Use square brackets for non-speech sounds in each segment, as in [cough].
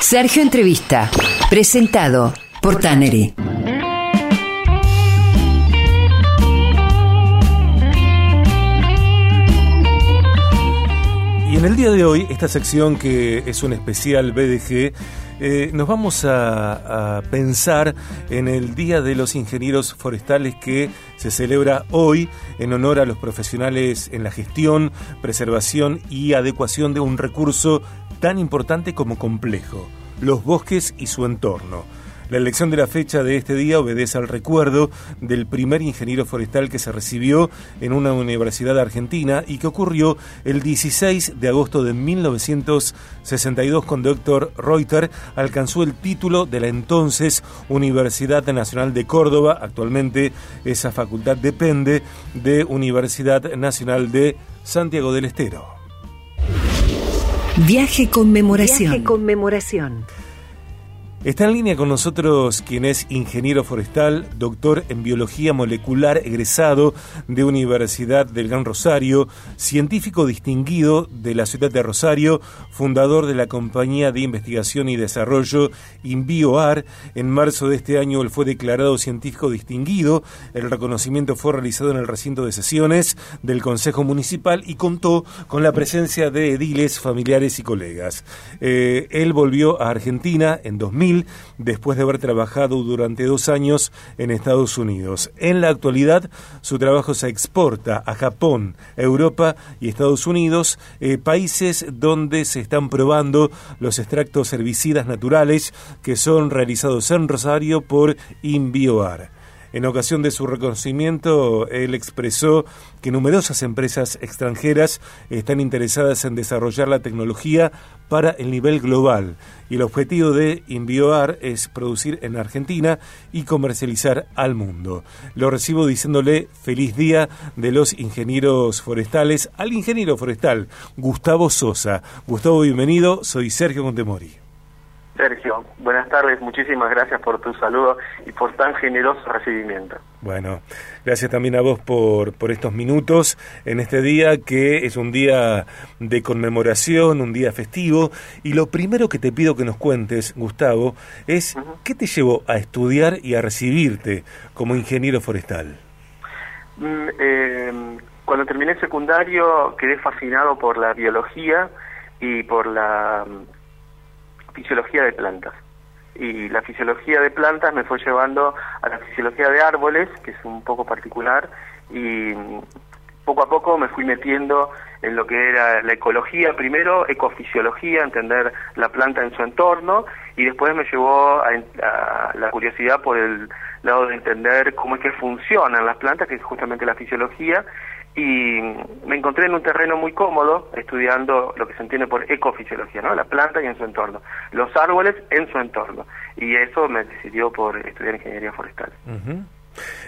Sergio Entrevista, presentado por Tannery. Y en el día de hoy, esta sección que es un especial BDG, eh, nos vamos a, a, pensar en el Día de los Ingenieros Forestales que se celebra hoy en honor a los profesionales en la gestión, preservación y adecuación de un recurso tan importante como complejo, los bosques y su entorno. La elección de la fecha de este día obedece al recuerdo del primer ingeniero forestal que se recibió en una universidad argentina y que ocurrió el 16 de agosto de 1962 con Dr. Reuter alcanzó el título de la entonces Universidad Nacional de Córdoba. Actualmente esa facultad depende de Universidad Nacional de Santiago del Estero. Viaje conmemoración. Viaje conmemoración. Está en línea con nosotros quien es ingeniero forestal, doctor en biología molecular, egresado de Universidad del Gran Rosario, científico distinguido de la ciudad de Rosario, fundador de la compañía de investigación y desarrollo InBioAR. En marzo de este año él fue declarado científico distinguido. El reconocimiento fue realizado en el recinto de sesiones del Consejo Municipal y contó con la presencia de ediles, familiares y colegas. Eh, él volvió a Argentina en 2000 después de haber trabajado durante dos años en Estados Unidos. En la actualidad, su trabajo se exporta a Japón, Europa y Estados Unidos, eh, países donde se están probando los extractos herbicidas naturales que son realizados en Rosario por InBioAR. En ocasión de su reconocimiento, él expresó que numerosas empresas extranjeras están interesadas en desarrollar la tecnología para el nivel global y el objetivo de Invioar es producir en Argentina y comercializar al mundo. Lo recibo diciéndole feliz día de los ingenieros forestales al ingeniero forestal Gustavo Sosa. Gustavo, bienvenido, soy Sergio Contemori. Sergio, buenas tardes, muchísimas gracias por tu saludo y por tan generoso recibimiento. Bueno, gracias también a vos por, por estos minutos en este día que es un día de conmemoración, un día festivo. Y lo primero que te pido que nos cuentes, Gustavo, es uh -huh. qué te llevó a estudiar y a recibirte como ingeniero forestal. Mm, eh, cuando terminé el secundario quedé fascinado por la biología y por la fisiología de plantas. Y la fisiología de plantas me fue llevando a la fisiología de árboles, que es un poco particular, y poco a poco me fui metiendo en lo que era la ecología, primero ecofisiología, entender la planta en su entorno, y después me llevó a, la curiosidad por el lado de entender cómo es que funcionan las plantas, que es justamente la fisiología, y me encontré en un terreno muy cómodo estudiando lo que se entiende por ecofisiología, ¿no? La planta y en su entorno, los árboles en su entorno. Y eso me decidió por estudiar ingeniería forestal.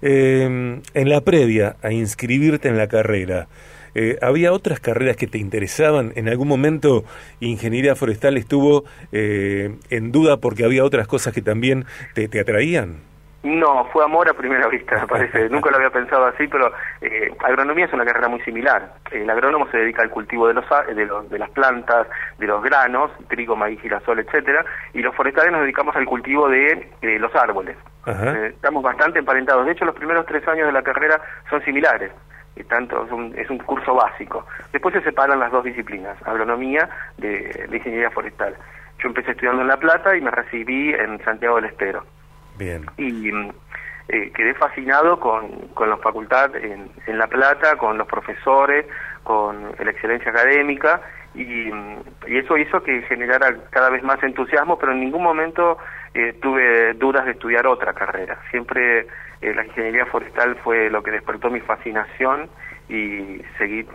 Eh, en la previa a inscribirte en la carrera, eh, ¿había otras carreras que te interesaban? ¿En algún momento ingeniería forestal estuvo eh, en duda porque había otras cosas que también te, te atraían? No, fue amor a primera vista, me parece. [laughs] Nunca lo había pensado así, pero eh, agronomía es una carrera muy similar. El agrónomo se dedica al cultivo de los, de los de las plantas, de los granos, trigo, maíz, girasol, etcétera, y los forestales nos dedicamos al cultivo de eh, los árboles. Eh, estamos bastante emparentados. De hecho, los primeros tres años de la carrera son similares. Y tanto es un, es un curso básico. Después se separan las dos disciplinas, agronomía de, de ingeniería forestal. Yo empecé estudiando en La Plata y me recibí en Santiago del Estero. Bien. Y eh, quedé fascinado con, con la facultad en, La Plata, con los profesores, con la excelencia académica, y, y, eso hizo que generara cada vez más entusiasmo, pero en ningún momento eh, tuve dudas de estudiar otra carrera. Siempre eh, la ingeniería forestal fue lo que despertó mi fascinación y seguí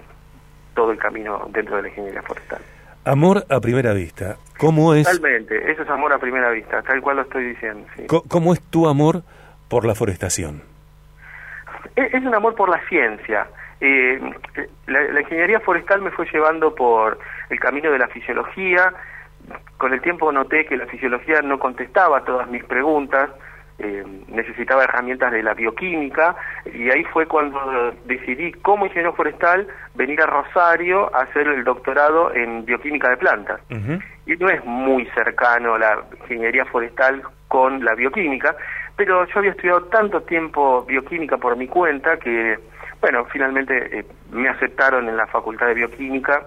todo el camino dentro de la ingeniería forestal. Amor a primera vista. ¿Cómo es? Totalmente, eso es amor a primera vista, tal cual lo estoy diciendo. Sí. ¿Cómo es tu amor por la forestación? Es, es un amor por la ciencia. Eh, la, la, ingeniería forestal me fue llevando por el camino de la fisiología. Con el tiempo noté que la fisiología no contestaba todas mis preguntas. Eh, necesitaba herramientas de la bioquímica y ahí fue cuando decidí como ingeniero forestal venir a Rosario a hacer el doctorado en bioquímica de plantas. Y no es muy cercano la ingeniería forestal con la bioquímica, pero yo había estudiado tanto tiempo bioquímica por mi cuenta que, bueno, finalmente eh, me aceptaron en la Facultad de Bioquímica,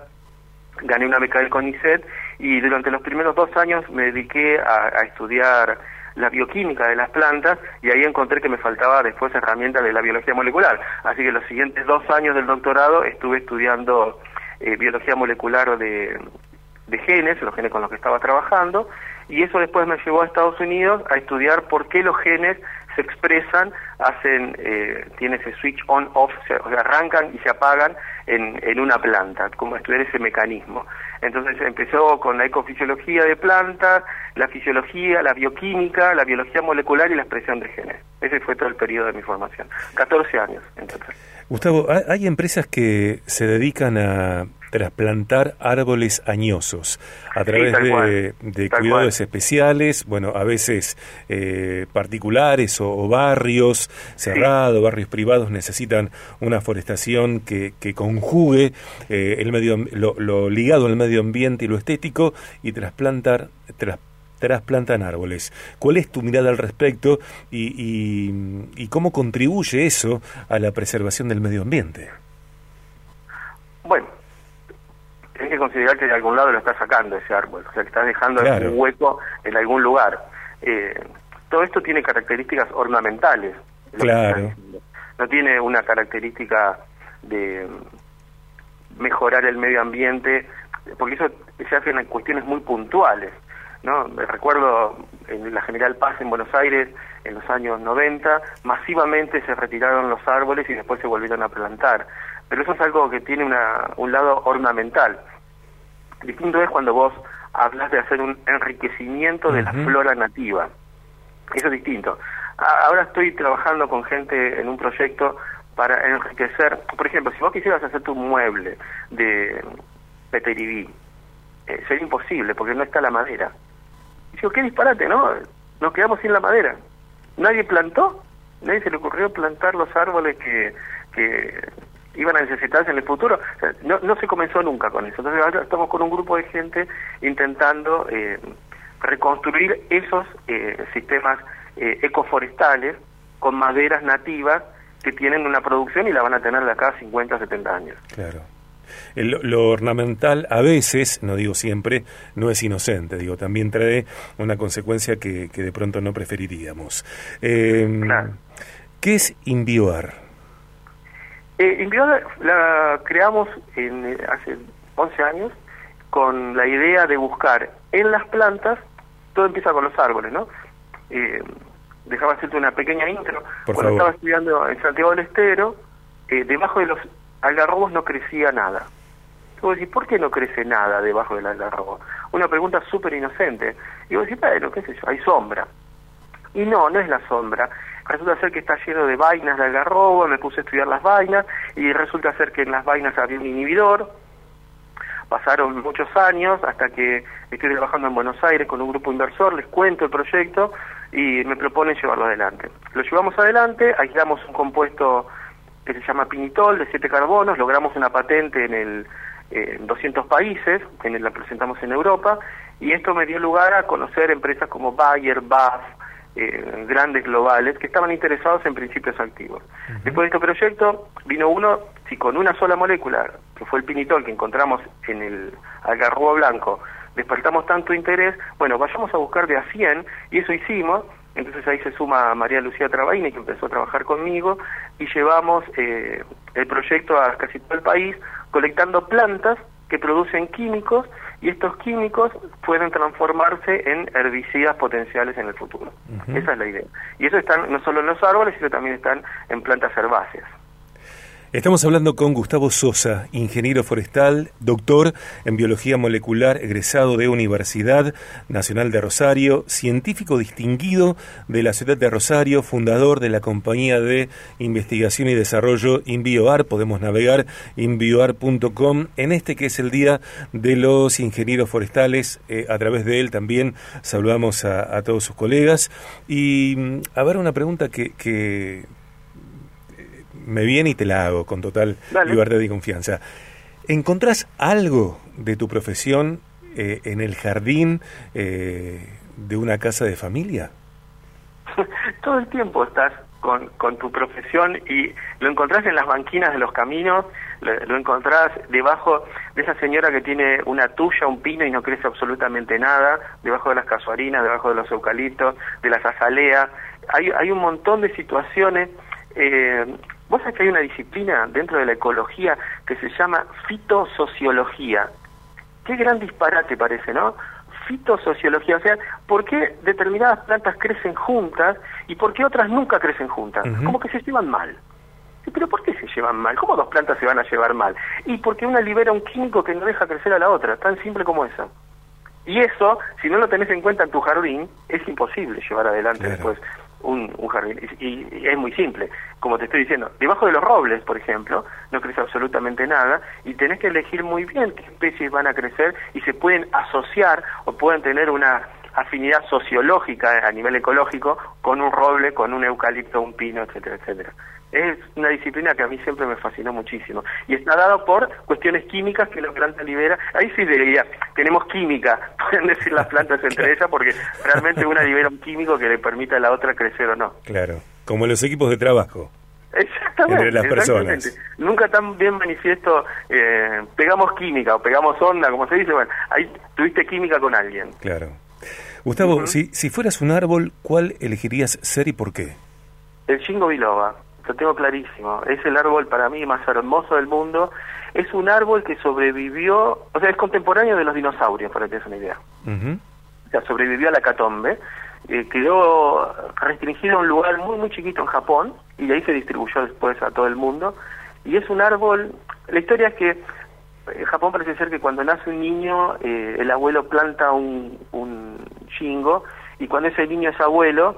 gané una beca del CONICET y durante los primeros dos años me dediqué a, a estudiar la bioquímica de las plantas y ahí encontré que me faltaba después herramientas de la biología molecular. Así que los siguientes dos años del doctorado estuve estudiando eh, biología molecular de, de genes, los genes con los que estaba trabajando, y eso después me llevó a Estados Unidos a estudiar por qué los genes se expresan, hacen, eh, tiene ese switch on-off, o sea, arrancan y se apagan en, en una planta, como estudiar ese mecanismo. Entonces empezó con la ecofisiología de plantas, la fisiología, la bioquímica, la biología molecular y la expresión de genes. Ese fue todo el periodo de mi formación. 14 años en total. Gustavo, hay empresas que se dedican a trasplantar árboles añosos a través de, cuidados especiales, bueno, a veces eh, particulares o, barrios cerrados, barrios privados necesitan una forestación que, que conjugue eh, el medio, lo, ligado al medio ambiente y lo estético y trasplantar, trasplantan árboles. ¿Cuál es tu mirada al respecto y, y cómo contribuye eso a la preservación del medio ambiente? Bueno, hay que considerar que de algún lado lo está sacando ese árbol, o sea, que está dejando un hueco en algún lugar. Eh, todo esto tiene características ornamentales. Claro. No tiene una característica de mejorar el medio ambiente, porque eso se hace en cuestiones muy puntuales. ¿no? Recuerdo en la General Paz en Buenos Aires, en los años 90, masivamente se retiraron los árboles y después se volvieron a plantar pero eso es algo que tiene una, un lado ornamental. Distinto es cuando vos hablas de hacer un enriquecimiento de la flora nativa. Eso es distinto. Ahora estoy trabajando con gente en un proyecto para enriquecer, por ejemplo, si vos quisieras hacer tu mueble de peteribí, eh, sería imposible porque no está la madera. Y digo, qué disparate, ¿no? Nos quedamos sin la madera. Nadie plantó, nadie se le ocurrió plantar los árboles que, que iban a necesitarse en el futuro. no, no se comenzó nunca con eso. Entonces ahora estamos con un grupo de gente intentando eh, reconstruir esos eh, sistemas eh, ecoforestales con maderas nativas que tienen una producción y la van a tener de acá a 50, 70 años. Claro. lo ornamental a veces, no digo siempre, no es inocente, digo, también trae una consecuencia que, que de pronto no preferiríamos. Claro. ¿Qué es Invioar? Eh, la, creamos en, eh, hace 11 años con la idea de buscar en las plantas, todo empieza con los árboles, ¿no? Eh, dejaba hacerte una pequeña intro. Cuando estaba estudiando en Santiago del Estero, eh, debajo de los algarrobos no crecía nada. Y vos decís, ¿por qué no crece nada debajo del algarrobo? Una pregunta súper inocente. Y vos decís, bueno, qué sé yo, hay sombra. Y no, no es la sombra, resulta ser que está lleno de vainas de algarrobo, me puse a estudiar las vainas y resulta ser que en las vainas había un inhibidor. Pasaron muchos años hasta que estoy trabajando en Buenos Aires con un grupo inversor, les cuento el proyecto y me proponen llevarlo adelante. Lo llevamos adelante, aislamos un compuesto que se llama pinitol de siete carbonos, logramos una patente en el en 200 países, la presentamos en Europa, y esto me dio lugar a conocer empresas como Bayer, BAF, eh, grandes globales que estaban interesados en principios activos. Después de este proyecto vino uno, si con una sola molécula, que fue el pinitol que encontramos en el algarrobo blanco, despertamos tanto interés, bueno, vayamos a buscar de a 100 y eso hicimos. Entonces ahí se suma María Lucía Trabaini, que empezó a trabajar conmigo, y llevamos eh, el proyecto a casi todo el país, colectando plantas que producen químicos y estos químicos pueden transformarse en herbicidas potenciales en el futuro. Esa es la idea. Y eso están no solo en los árboles, sino también están en plantas herbáceas. Estamos hablando con Gustavo Sosa, ingeniero forestal, doctor en biología molecular, egresado de Universidad Nacional de Rosario, científico distinguido de la ciudad de Rosario, fundador de la compañía de investigación y desarrollo InBioAR. Podemos navegar inbioar.com en este que es el Día de los Ingenieros Forestales. Eh, a través de él también saludamos a, todos sus colegas. Y mm, a ver, una pregunta que me viene y te la hago con total libertad y confianza. ¿Encontrás algo de tu profesión eh, en el jardín eh, de una casa de familia? [laughs] Todo el tiempo estás con, con, tu profesión y lo encontrás en las banquinas de los caminos, lo, encontrás debajo de esa señora que tiene una tuya, un pino y no crece absolutamente nada, debajo de las casuarinas, debajo de los eucaliptos, de las azaleas. Hay, hay un montón de situaciones eh, Vos sabés que hay una disciplina dentro de la ecología que se llama fitosociología. Qué gran disparate parece, ¿no? Fitosociología, o sea, ¿por qué determinadas plantas crecen juntas y por qué otras nunca crecen juntas? Como que se llevan mal. ¿Pero por qué se llevan mal? ¿Cómo dos plantas se van a llevar mal? Y porque una libera un químico que no deja crecer a la otra, tan simple como eso. Y eso, si no lo tenés en cuenta en tu jardín, es imposible llevar adelante después un, jardín. Y, es muy simple, como te estoy diciendo, debajo de los robles, por ejemplo, no crece absolutamente nada y tenés que elegir muy bien qué especies van a crecer y se pueden asociar o pueden tener una afinidad sociológica a nivel ecológico con un roble, con un eucalipto, un pino, etcétera, etcétera. Es una disciplina que a mí siempre me fascinó muchísimo. Y está dado por cuestiones químicas que la planta libera. Ahí sí diría, tenemos química, [laughs] pueden decir las plantas entre ellas, porque realmente una libera un químico que le permite a la otra crecer o no. Claro, como los equipos de trabajo. Exactamente, entre las personas. Nunca tan bien manifiesto, eh, pegamos química o pegamos onda, como se dice, bueno, ahí tuviste química con alguien. Claro. Gustavo, si, si fueras un árbol, ¿cuál elegirías ser y por qué? El chingo biloba lo tengo clarísimo. Es el árbol para mí más hermoso del mundo. Es un árbol que sobrevivió, o sea, es contemporáneo de los dinosaurios, para que te des una idea. O sea, sobrevivió a la catombe. Eh, quedó restringido a un lugar muy, muy chiquito en Japón y de ahí se distribuyó después a todo el mundo. Y es un árbol, la historia es que en Japón parece ser que cuando nace un niño, eh, el abuelo planta un, un chingo y cuando ese niño es abuelo,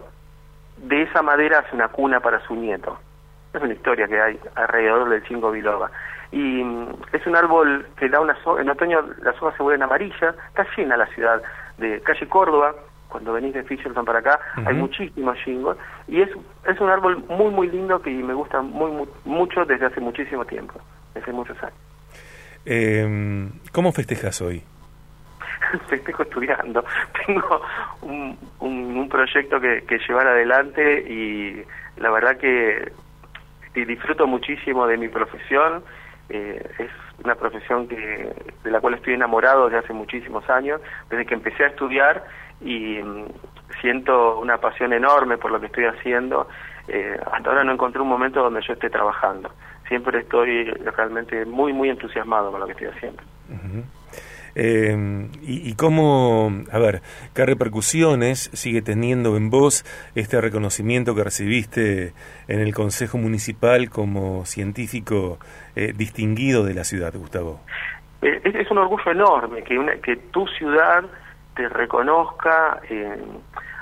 de esa madera hace una cuna para su nieto. Es una historia que hay alrededor del chingo biloba. Y mm, es un árbol que da una en otoño las hojas se vuelven amarillas, está llena la ciudad de calle Córdoba, cuando venís de Fisherton para acá, hay muchísimos chingos, y es, es un árbol muy, muy lindo que me gusta muy, mucho desde hace muchísimo tiempo, desde muchos años. Eh, ¿Cómo festejas hoy? [laughs] Festejo estudiando. [laughs] Tengo un, un, proyecto que, que llevar adelante y la verdad que disfruto muchísimo de mi profesión. Eh, es una profesión que de la cual estoy enamorado desde hace muchísimos años, desde que empecé a estudiar y mm, siento una pasión enorme por lo que estoy haciendo. Eh, hasta ahora no encontré un momento donde yo esté trabajando. Siempre estoy realmente muy, muy entusiasmado con lo que estoy haciendo. Eh, y, cómo, a ver, qué repercusiones sigue teniendo en vos este reconocimiento que recibiste en el Consejo Municipal como científico eh, distinguido de la ciudad, Gustavo? Eh, es, un orgullo enorme que, una, que tu ciudad te reconozca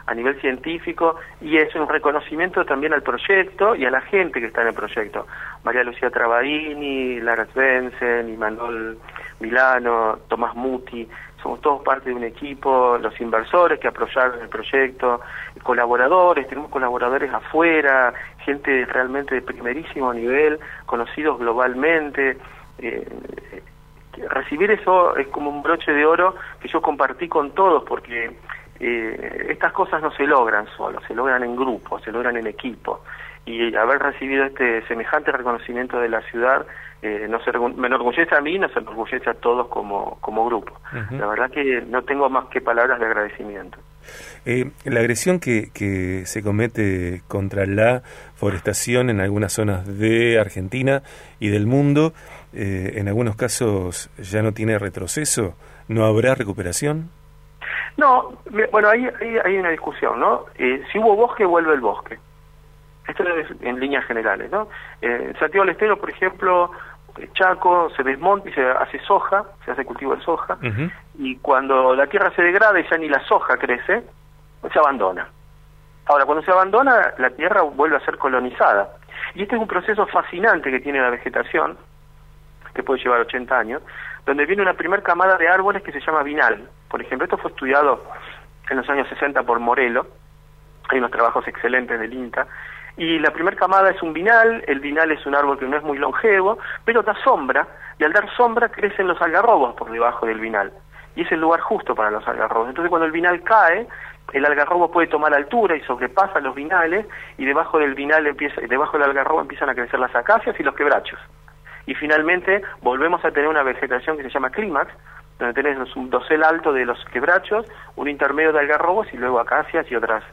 a nivel científico y es un reconocimiento también al proyecto y a la gente que está en el proyecto. María Lucía Travaini, Lara Svensson, Manuel Milano, Tomás Muti, somos todos parte de un equipo, los inversores que apoyaron el proyecto, colaboradores, tenemos colaboradores afuera, gente realmente de primerísimo nivel, conocidos globalmente. Eh, recibir eso es como un broche de oro que yo compartí con todos porque eh, estas cosas no se logran solo, se logran en grupo, se logran en equipo. Y haber recibido este semejante reconocimiento de la ciudad eh, no se, me enorgullece a mí, nos enorgullece a todos como, como grupo. La verdad que no tengo más que palabras de agradecimiento. Eh, la agresión que, que se comete contra la forestación en algunas zonas de Argentina y del mundo, en algunos casos ya no tiene retroceso, ¿no habrá recuperación? No, bueno, ahí hay, una discusión, ¿no? Eh, si hubo bosque, vuelve el bosque. Esto es en líneas generales, ¿no? Eh, Santiago del Estero, por ejemplo, Chaco se desmonta y se hace soja, se hace cultivo de soja, y cuando la tierra se degrada y ya ni la soja crece, se abandona. Ahora, cuando se abandona, la tierra vuelve a ser colonizada. Y este es un proceso fascinante que tiene la vegetación, que puede llevar 80 años, donde viene una primera camada de árboles que se llama vinal. Por ejemplo, esto fue estudiado en los años 60 por Morelo, hay unos trabajos excelentes del INTA, y la primera camada es un vinal, el vinal es un árbol que no es muy longevo, pero da sombra, y al dar sombra crecen los algarrobos por debajo del vinal, y es el lugar justo para los algarrobos. Entonces cuando el vinal cae, el algarrobo puede tomar altura y sobrepasa los vinales, y debajo del vinal empieza, debajo del algarrobo empiezan a crecer las acacias y los quebrachos. Y finalmente volvemos a tener una vegetación que se llama clímax, donde tenés un dosel alto de los quebrachos, un intermedio de algarrobos y luego acacias y otras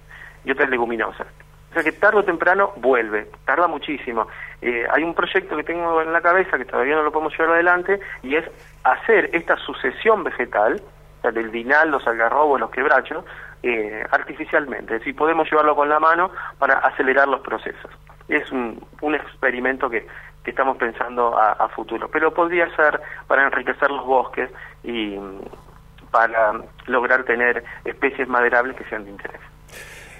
y otras leguminosas. O sea que tarde o temprano vuelve, tarda muchísimo. Eh, hay un proyecto que tengo en la cabeza que todavía no lo podemos llevar adelante y es hacer esta sucesión vegetal, o sea, del vinal, los algarrobos, los quebrachos, eh, artificialmente. Es decir, podemos llevarlo con la mano para acelerar los procesos. Es un, experimento que, que estamos pensando a, a, futuro, pero podría ser para enriquecer los bosques y mm, para lograr tener especies maderables que sean de interés.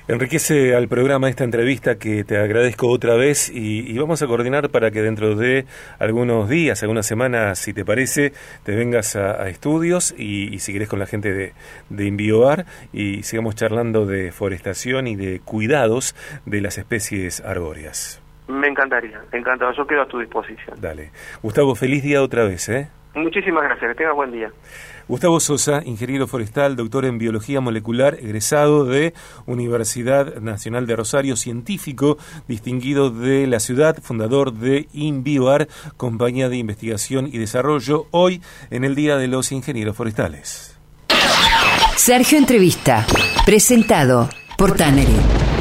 Enriquece al programa esta entrevista que te agradezco otra vez y, vamos a coordinar para que dentro de algunos días, algunas semanas, si te parece, te vengas a, estudios y, si querés con la gente de, de Invioar y sigamos charlando de forestación y de cuidados de las especies arbóreas. Me encantaría, encantado, yo quedo a tu disposición. Dale. Gustavo, feliz día otra vez, ¿eh? Muchísimas gracias, que tengas buen día. Gustavo Sosa, ingeniero forestal, doctor en biología molecular, egresado de Universidad Nacional de Rosario, científico distinguido de la ciudad, fundador de InBioAR, compañía de investigación y desarrollo, hoy en el Día de los Ingenieros Forestales. Sergio Entrevista, presentado por Tannery.